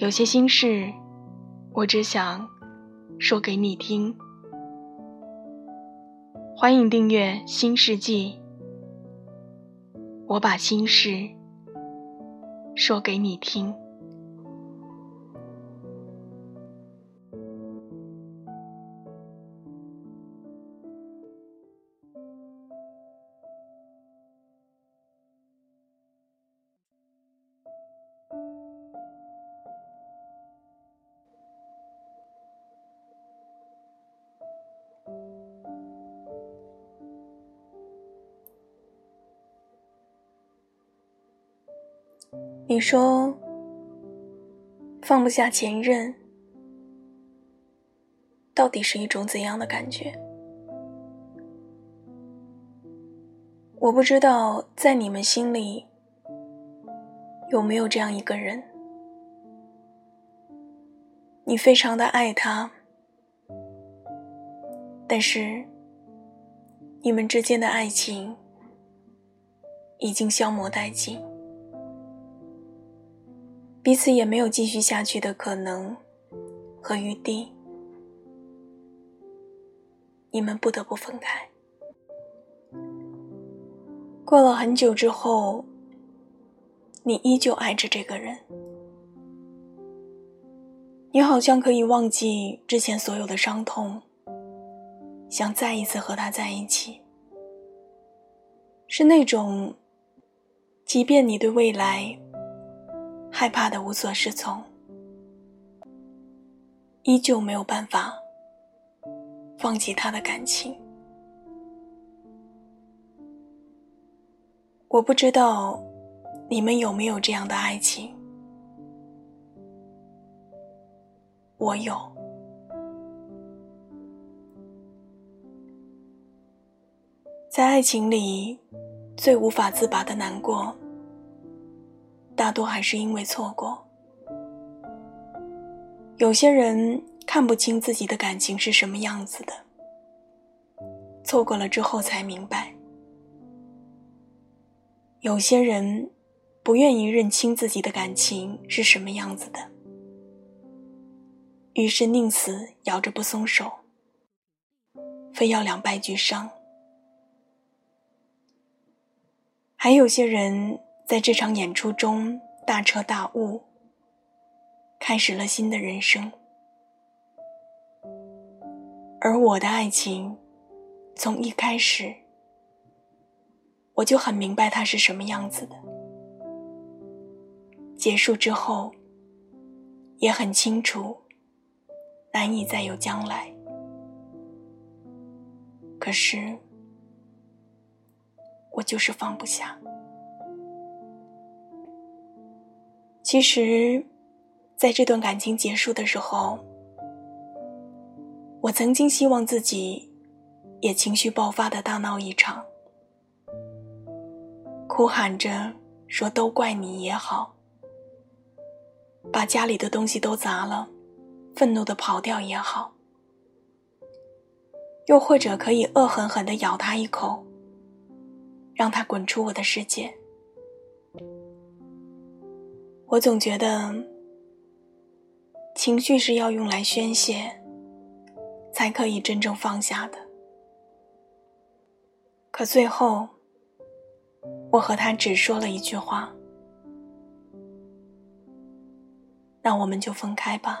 有些心事，我只想说给你听。欢迎订阅《新世纪》，我把心事说给你听。你说放不下前任，到底是一种怎样的感觉？我不知道，在你们心里有没有这样一个人，你非常的爱他，但是你们之间的爱情已经消磨殆尽。彼此也没有继续下去的可能和余地，你们不得不分开。过了很久之后，你依旧爱着这个人，你好像可以忘记之前所有的伤痛，想再一次和他在一起，是那种，即便你对未来。害怕的无所适从，依旧没有办法放弃他的感情。我不知道你们有没有这样的爱情，我有。在爱情里，最无法自拔的难过。大多还是因为错过。有些人看不清自己的感情是什么样子的，错过了之后才明白。有些人不愿意认清自己的感情是什么样子的，于是宁死咬着不松手，非要两败俱伤。还有些人。在这场演出中大彻大悟，开始了新的人生。而我的爱情，从一开始我就很明白它是什么样子的。结束之后，也很清楚，难以再有将来。可是，我就是放不下。其实，在这段感情结束的时候，我曾经希望自己也情绪爆发的大闹一场，哭喊着说“都怪你”也好，把家里的东西都砸了，愤怒的跑掉也好，又或者可以恶狠狠的咬他一口，让他滚出我的世界。我总觉得，情绪是要用来宣泄，才可以真正放下的。可最后，我和他只说了一句话：“那我们就分开吧，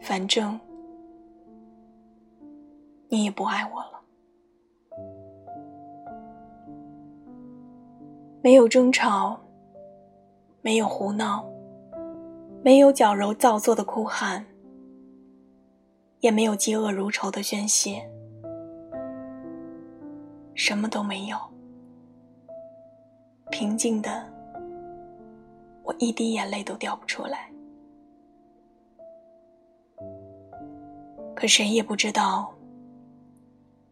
反正你也不爱我了。”没有争吵。没有胡闹，没有矫揉造作的哭喊，也没有嫉恶如仇的宣泄，什么都没有。平静的，我一滴眼泪都掉不出来。可谁也不知道，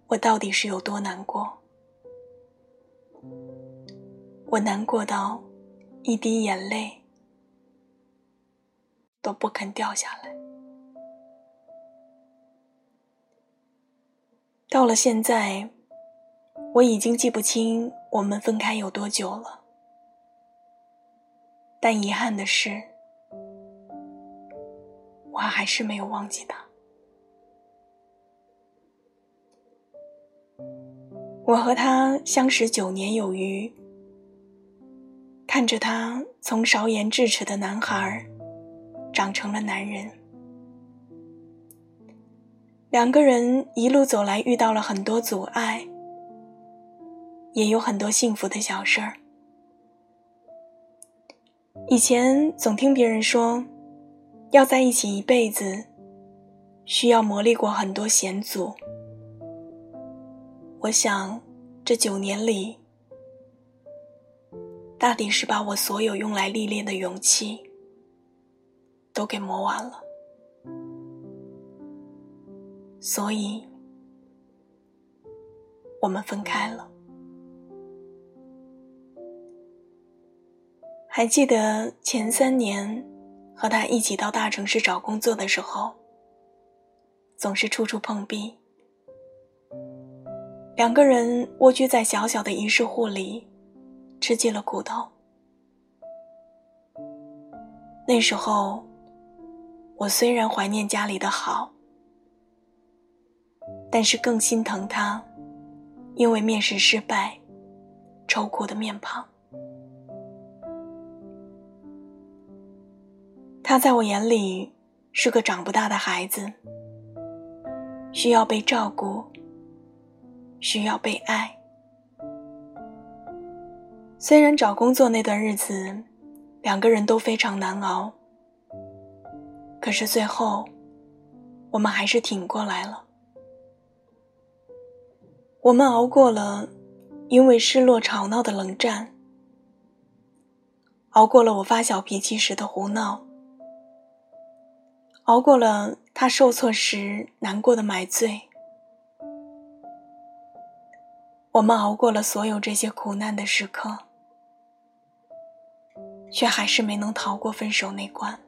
我到底是有多难过。我难过到一滴眼泪都不肯掉下来。到了现在，我已经记不清我们分开有多久了。但遗憾的是，我还是没有忘记他。我和他相识九年有余，看着他从少言智齿的男孩，长成了男人。两个人一路走来，遇到了很多阻碍，也有很多幸福的小事儿。以前总听别人说，要在一起一辈子，需要磨砺过很多险阻。我想，这九年里，大抵是把我所有用来历练的勇气都给磨完了。所以，我们分开了。还记得前三年和他一起到大城市找工作的时候，总是处处碰壁。两个人蜗居在小小的一室户里，吃尽了苦头。那时候，我虽然怀念家里的好，但是更心疼他，因为面试失败，愁苦的面庞。他在我眼里是个长不大的孩子，需要被照顾。需要被爱。虽然找工作那段日子，两个人都非常难熬，可是最后，我们还是挺过来了。我们熬过了因为失落吵闹的冷战，熬过了我发小脾气时的胡闹，熬过了他受挫时难过的买醉。我们熬过了所有这些苦难的时刻，却还是没能逃过分手那关。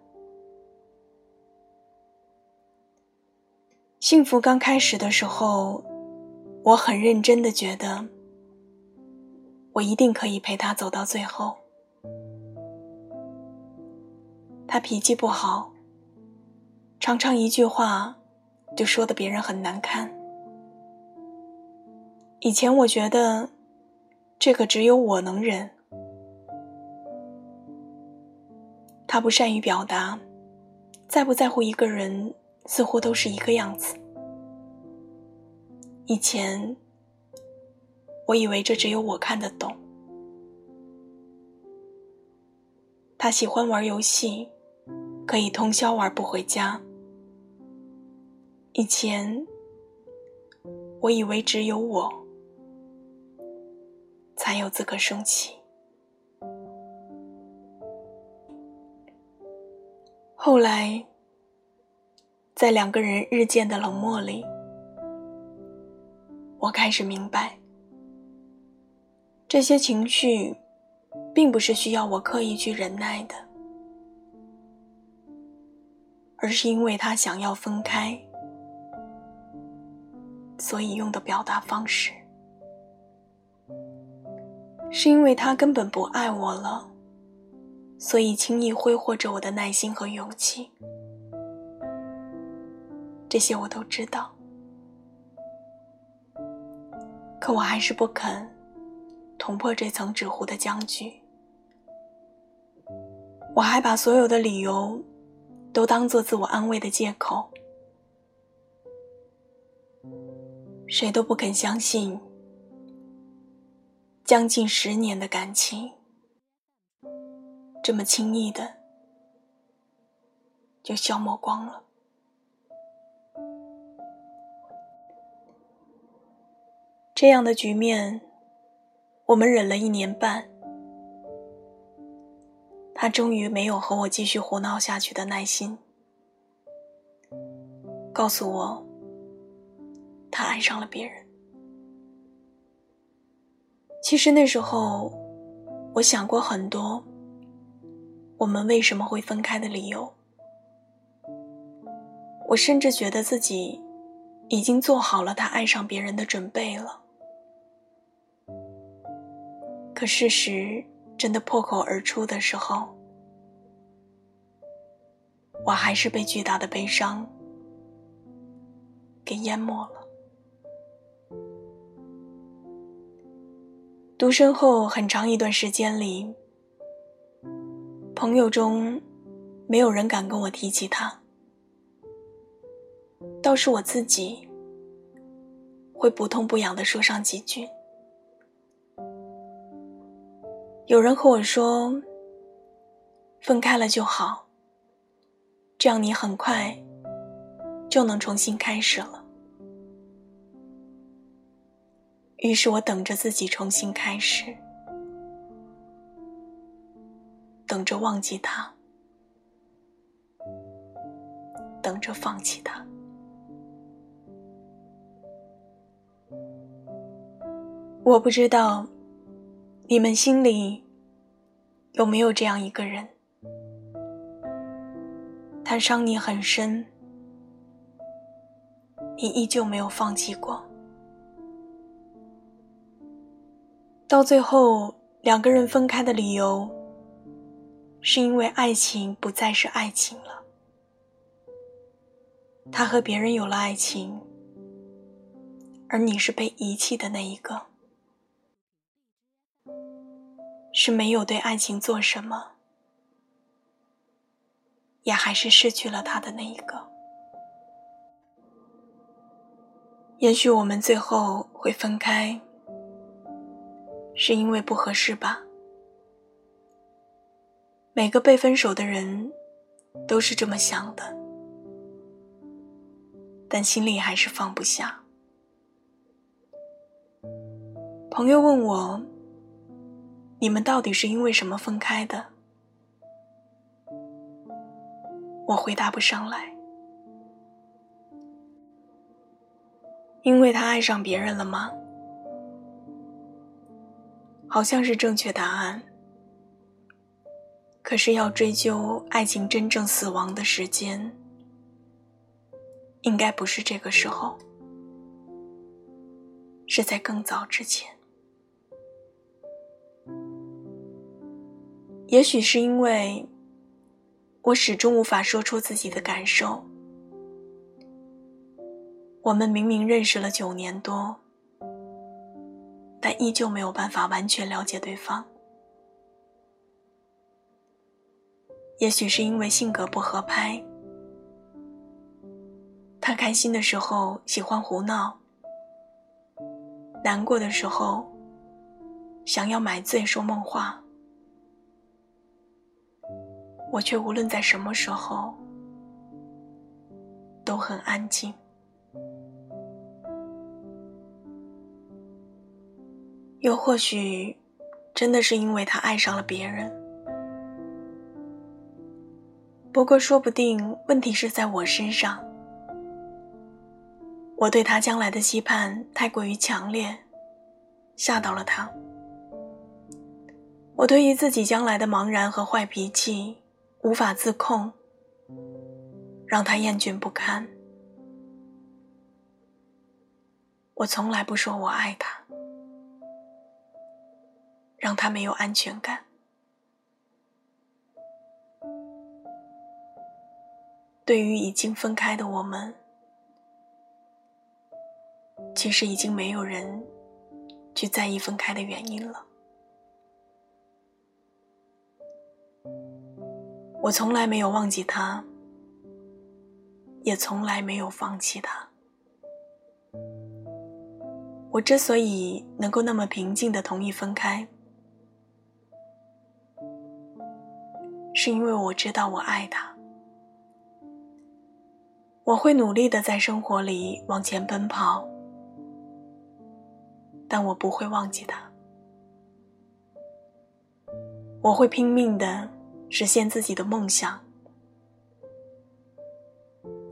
幸福刚开始的时候，我很认真的觉得，我一定可以陪他走到最后。他脾气不好，常常一句话就说的别人很难堪。以前我觉得，这个只有我能忍。他不善于表达，在不在乎一个人，似乎都是一个样子。以前，我以为这只有我看得懂。他喜欢玩游戏，可以通宵玩不回家。以前，我以为只有我。才有资格生气。后来，在两个人日渐的冷漠里，我开始明白，这些情绪，并不是需要我刻意去忍耐的，而是因为他想要分开，所以用的表达方式。是因为他根本不爱我了，所以轻易挥霍着我的耐心和勇气。这些我都知道，可我还是不肯捅破这层纸糊的僵局。我还把所有的理由都当做自我安慰的借口，谁都不肯相信。将近十年的感情，这么轻易的就消磨光了。这样的局面，我们忍了一年半，他终于没有和我继续胡闹下去的耐心，告诉我他爱上了别人。其实那时候，我想过很多我们为什么会分开的理由。我甚至觉得自己已经做好了他爱上别人的准备了。可事实真的破口而出的时候，我还是被巨大的悲伤给淹没了。独身后很长一段时间里，朋友中没有人敢跟我提起他，倒是我自己会不痛不痒的说上几句。有人和我说：“分开了就好，这样你很快就能重新开始了。”于是我等着自己重新开始，等着忘记他，等着放弃他。我不知道。你们心里有没有这样一个人？他伤你很深，你依旧没有放弃过。到最后，两个人分开的理由，是因为爱情不再是爱情了。他和别人有了爱情，而你是被遗弃的那一个。是没有对爱情做什么，也还是失去了他的那一个。也许我们最后会分开，是因为不合适吧。每个被分手的人都是这么想的，但心里还是放不下。朋友问我。你们到底是因为什么分开的？我回答不上来。因为他爱上别人了吗？好像是正确答案。可是要追究爱情真正死亡的时间，应该不是这个时候，是在更早之前。也许是因为我始终无法说出自己的感受。我们明明认识了九年多，但依旧没有办法完全了解对方。也许是因为性格不合拍，他开心的时候喜欢胡闹，难过的时候想要买醉说梦话。我却无论在什么时候都很安静。又或许，真的是因为他爱上了别人。不过，说不定问题是在我身上。我对他将来的期盼太过于强烈，吓到了他。我对于自己将来的茫然和坏脾气。无法自控，让他厌倦不堪。我从来不说我爱他，让他没有安全感。对于已经分开的我们，其实已经没有人去在意分开的原因了。我从来没有忘记他，也从来没有放弃他。我之所以能够那么平静的同意分开，是因为我知道我爱他。我会努力的在生活里往前奔跑，但我不会忘记他。我会拼命的。实现自己的梦想，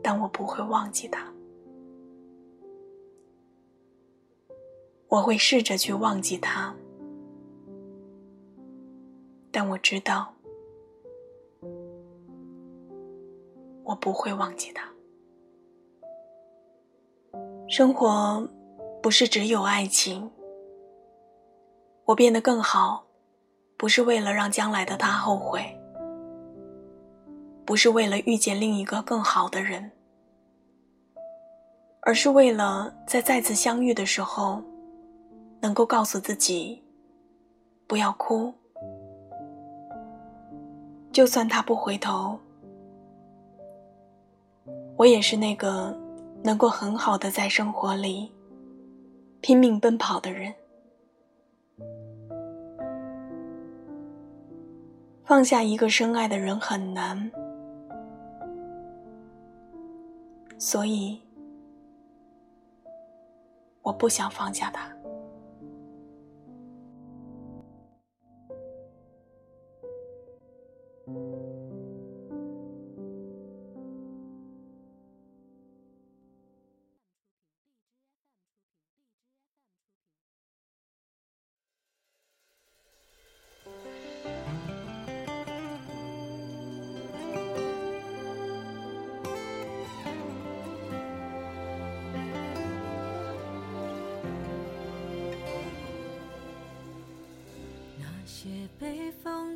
但我不会忘记他。我会试着去忘记他，但我知道，我不会忘记他。生活不是只有爱情。我变得更好，不是为了让将来的他后悔，不是为了遇见另一个更好的人，而是为了在再次相遇的时候，能够告诉自己，不要哭，就算他不回头，我也是那个能够很好的在生活里拼命奔跑的人。放下一个深爱的人很难，所以我不想放下他。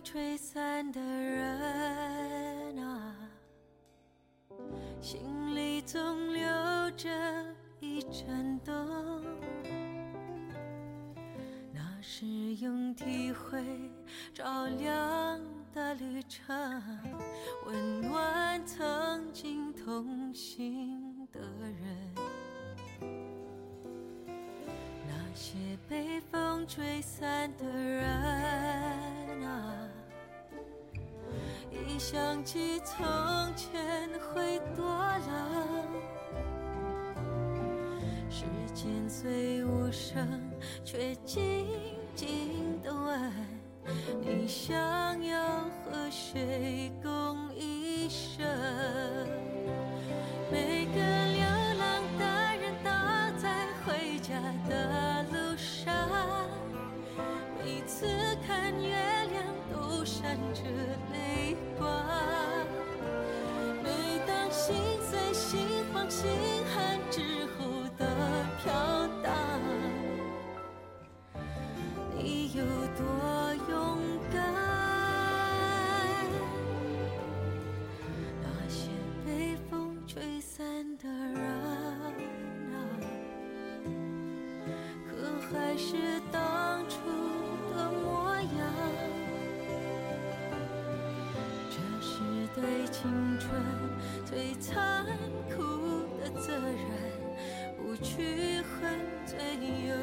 吹散的人啊，心里总留着一盏灯，那是用体会照亮的旅程，温暖曾经同行的人。那些被风吹散的人啊。一想起从前会多冷，时间虽无声，却静静的问：你想要和谁共一生？每个流浪的人都在回家的路上，每次看月亮都闪着泪。心寒之后的飘荡，你有多勇敢？那些被风吹散的人啊，可还是当初的模样？对青春最残酷的责任，不去恨最有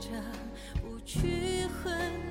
着不去恨。